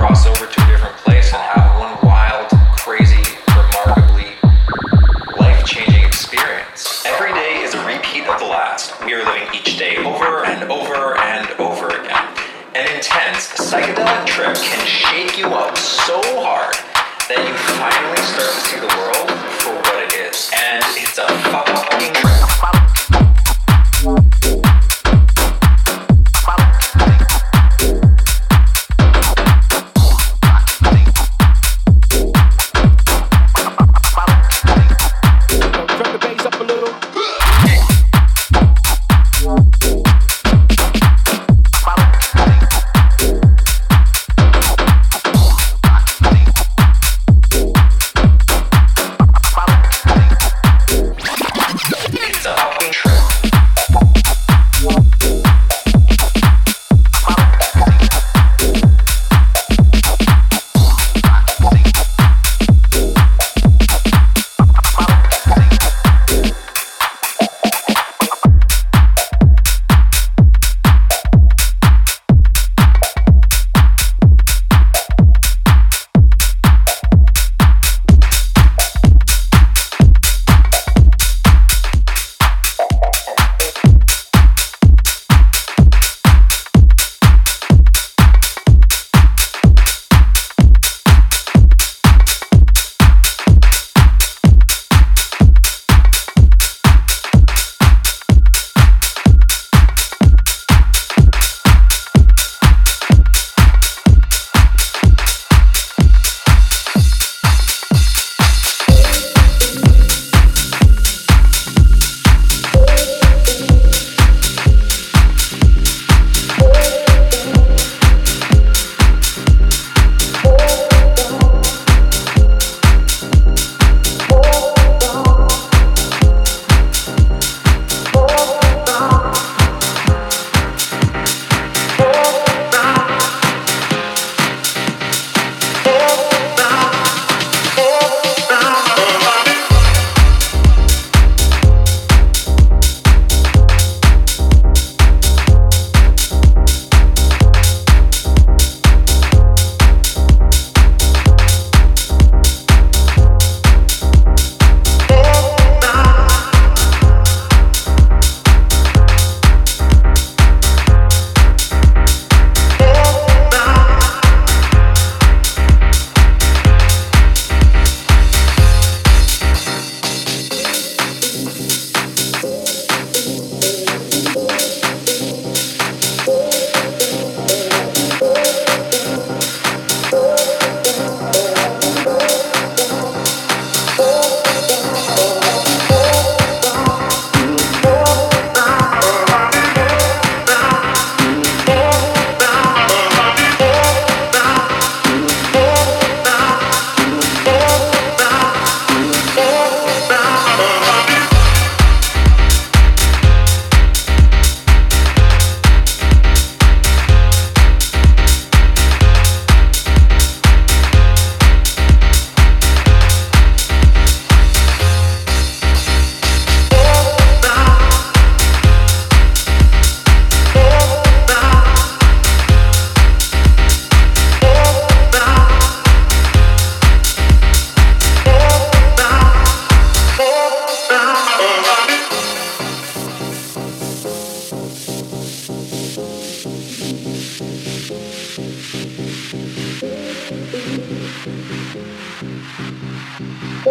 lucky,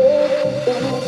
Oh, oh, oh.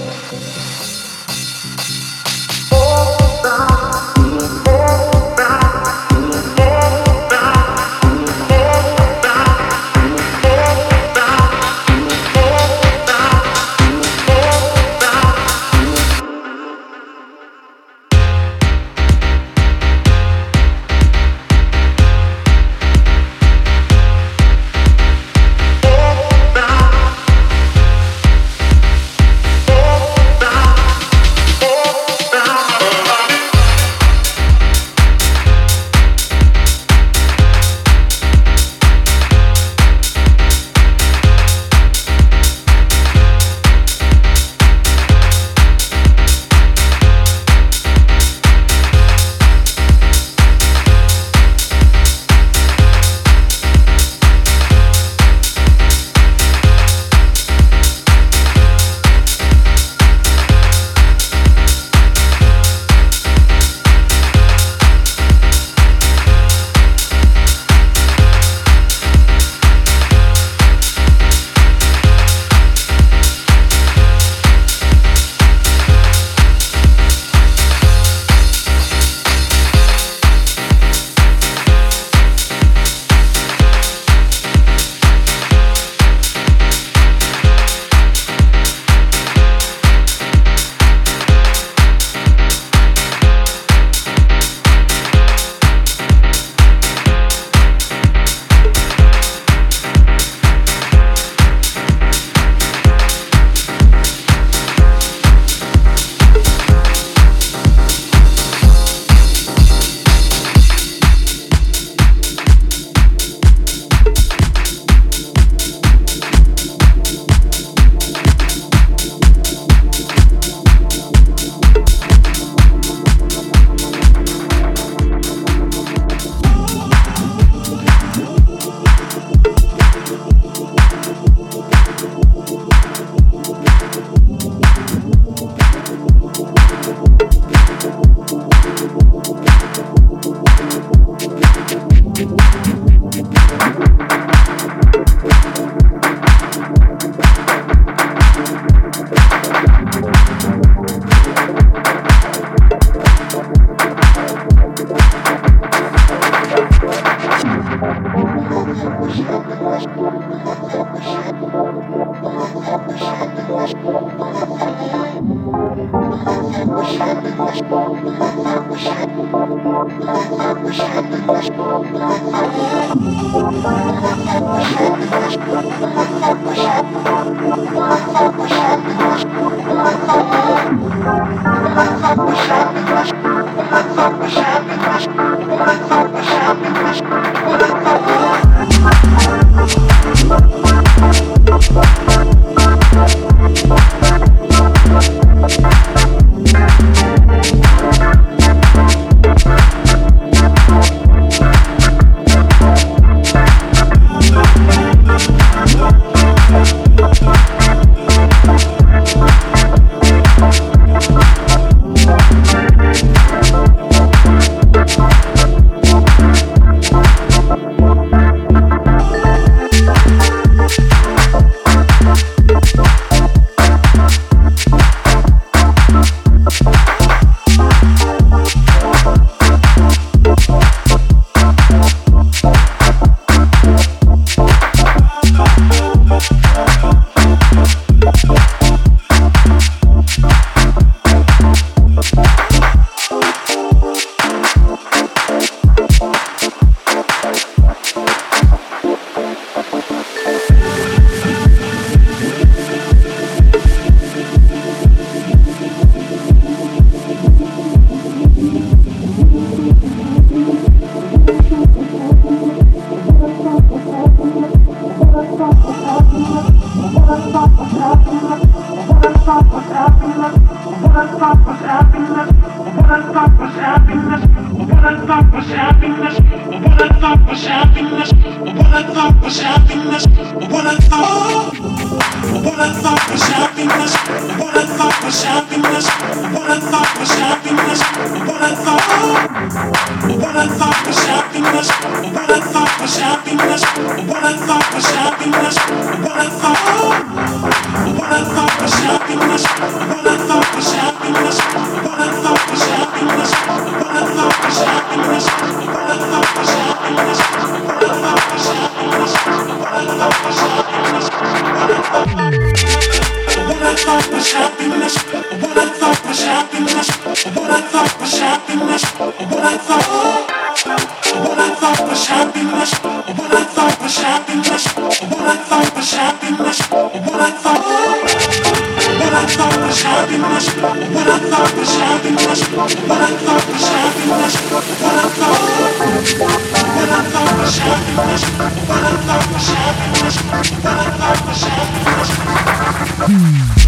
That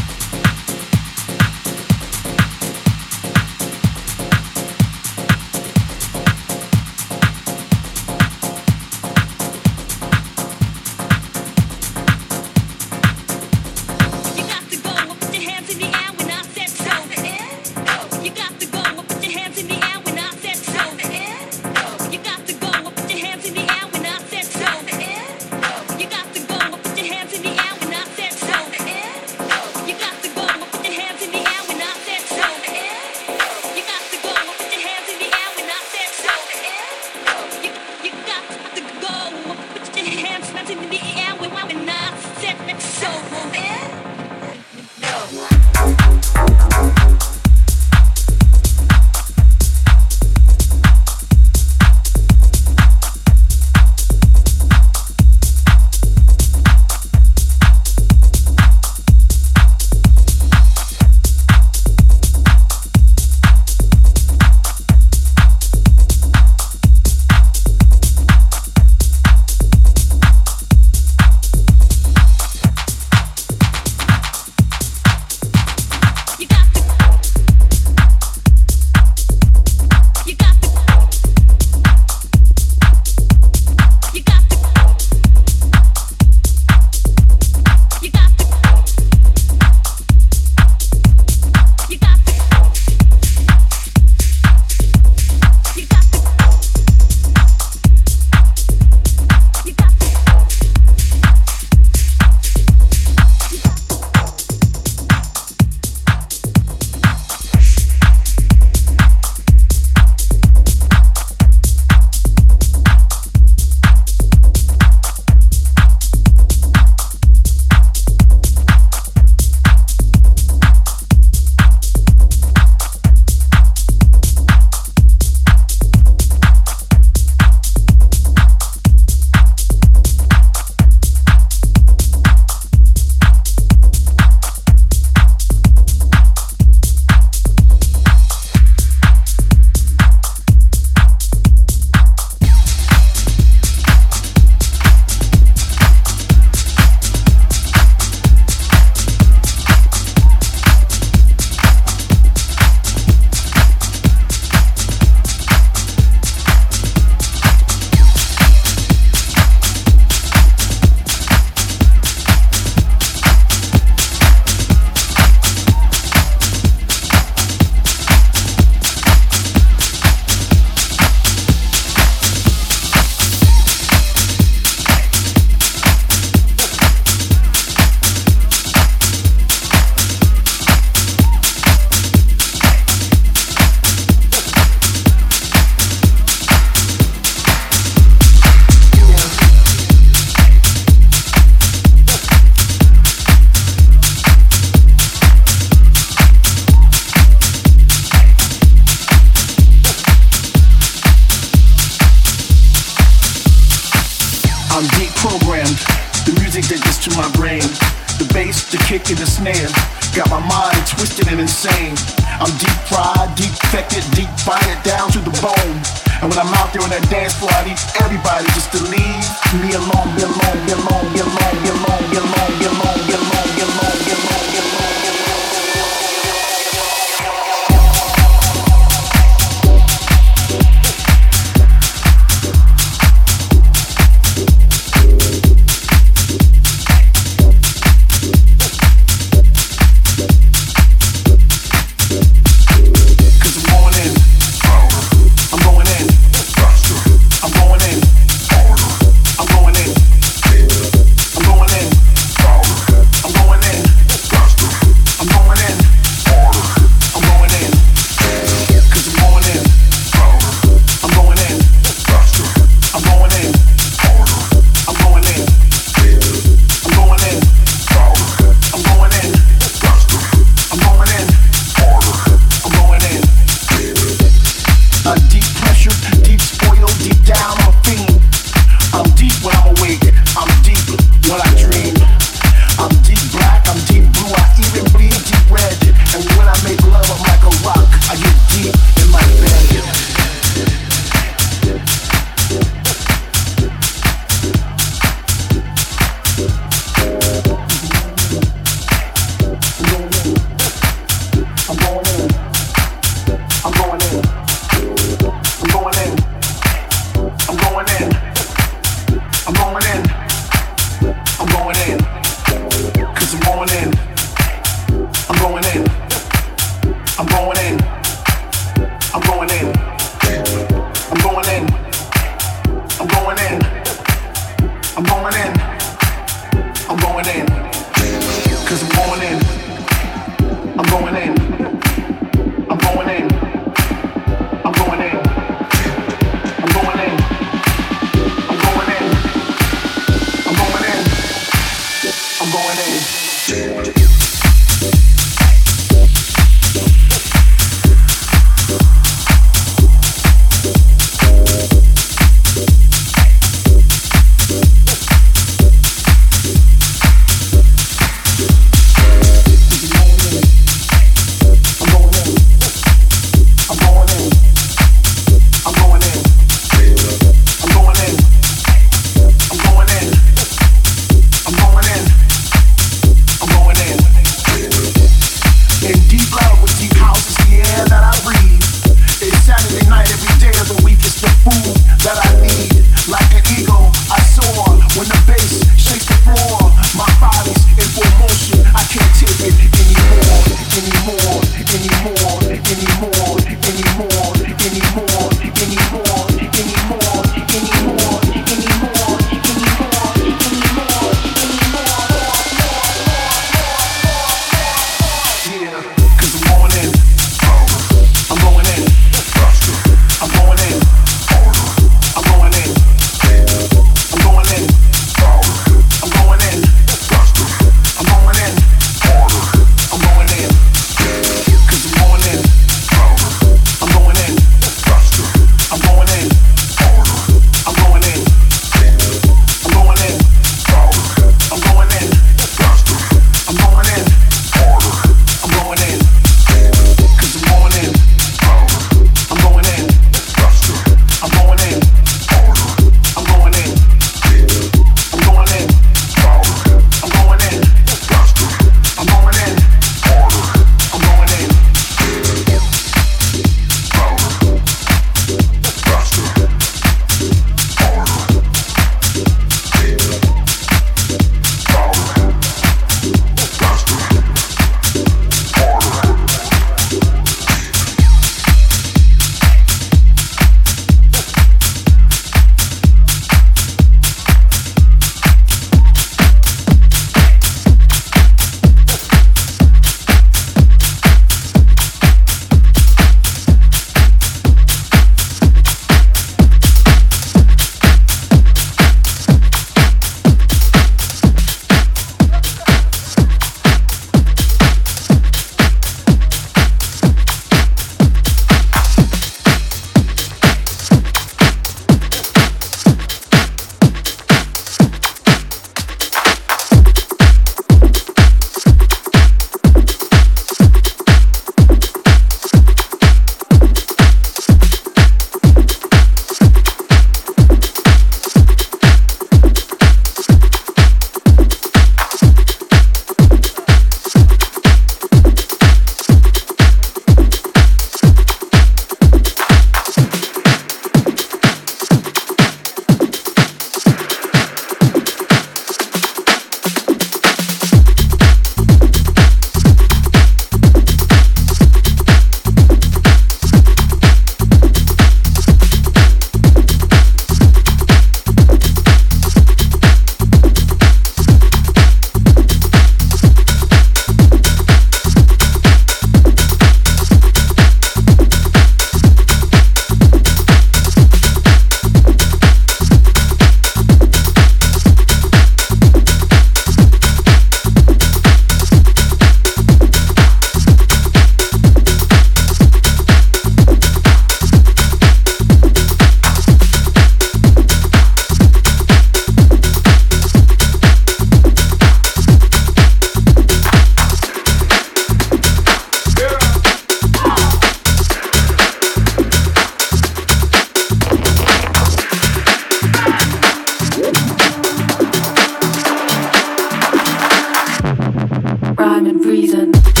Time and reason.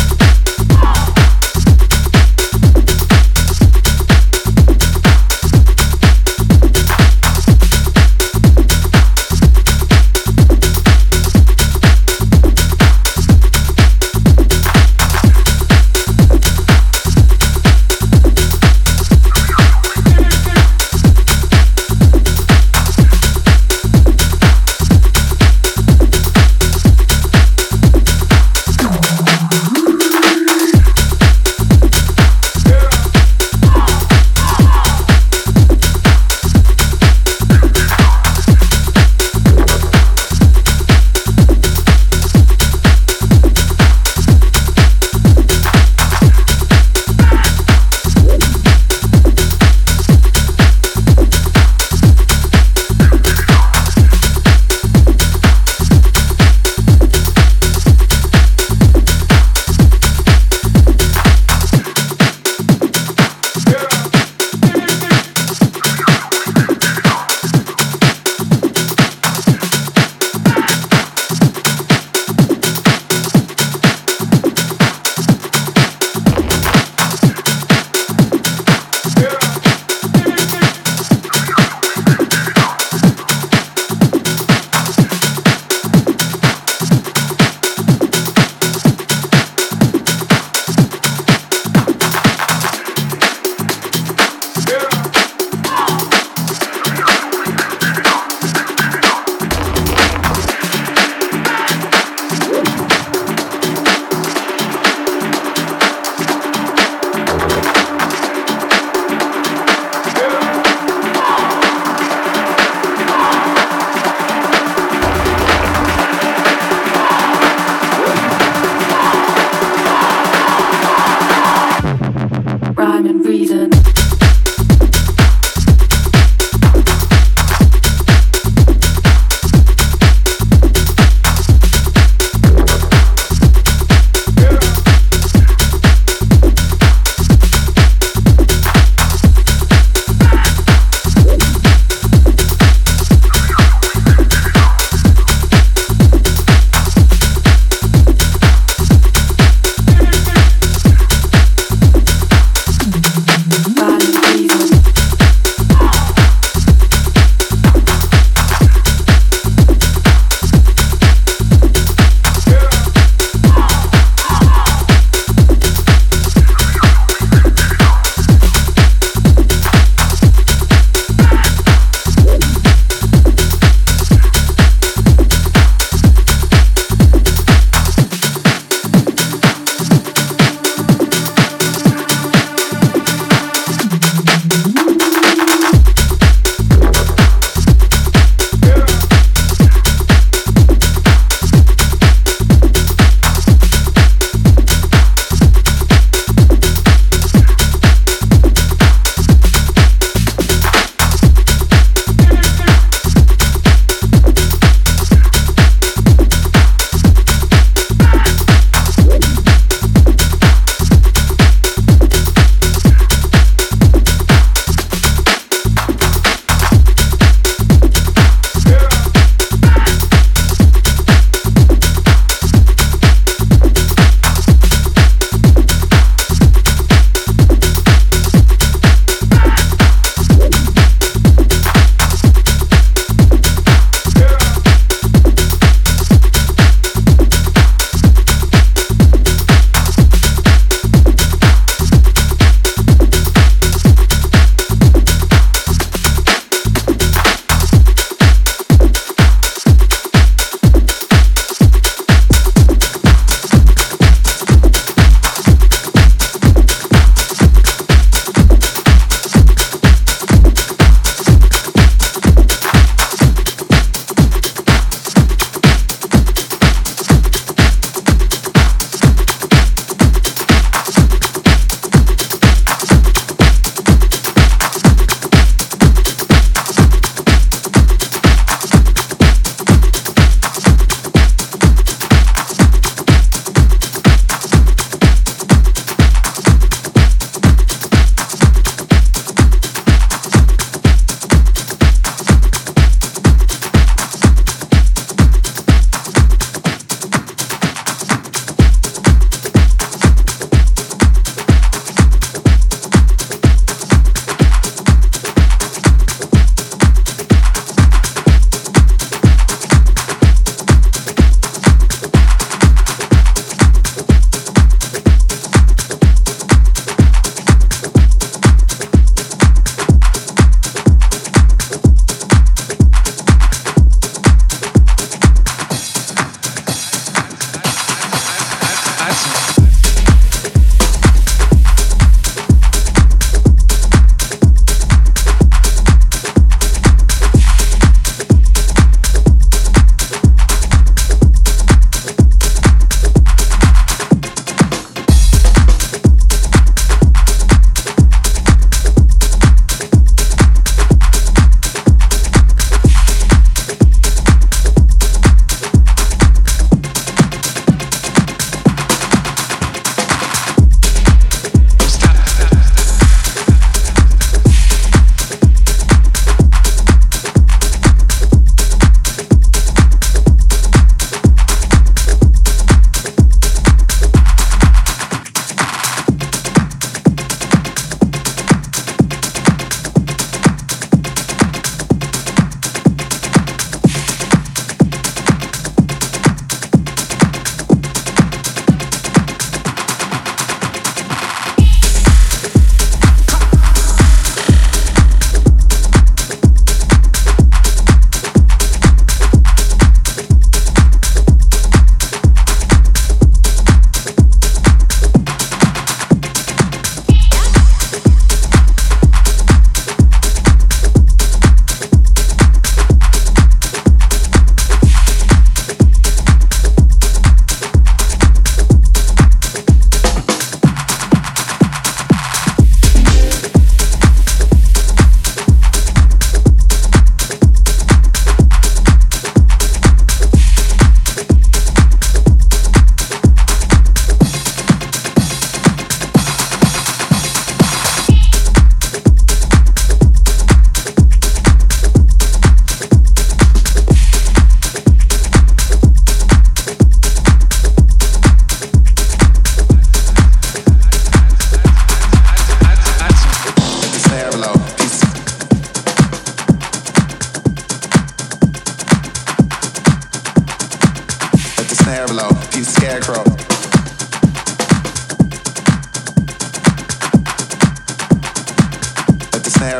reason.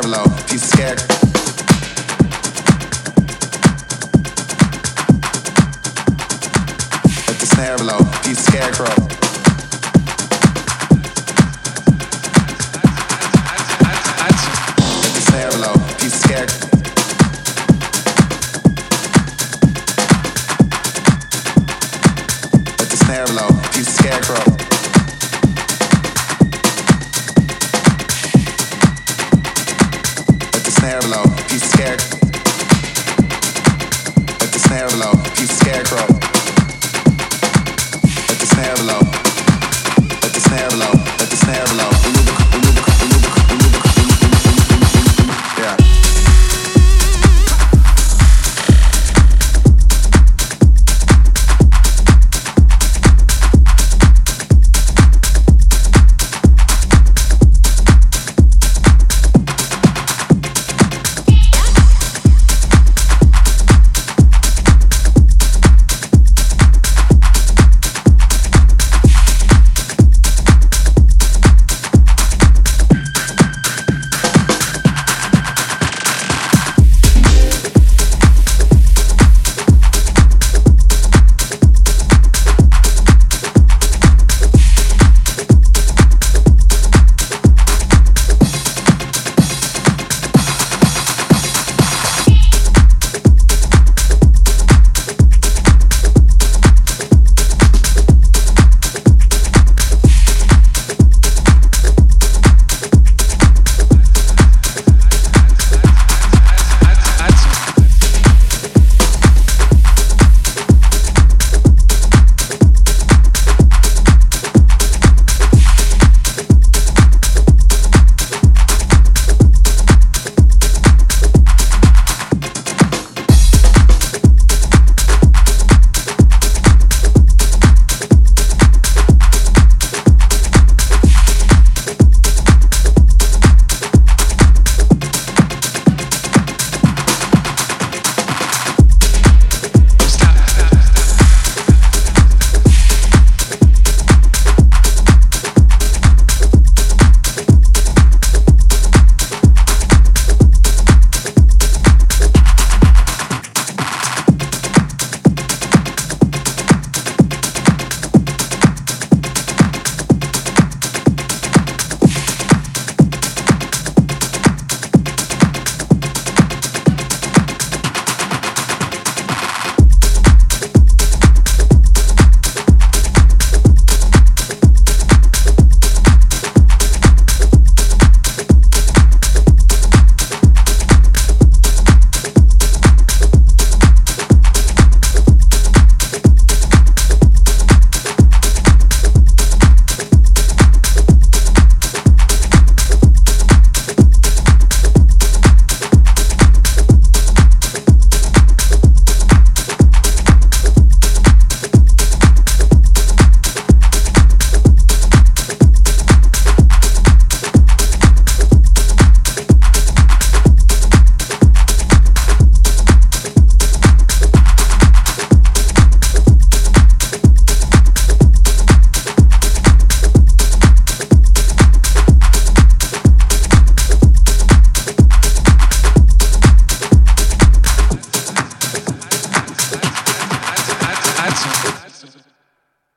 Blow, he's scared. The scarecrow.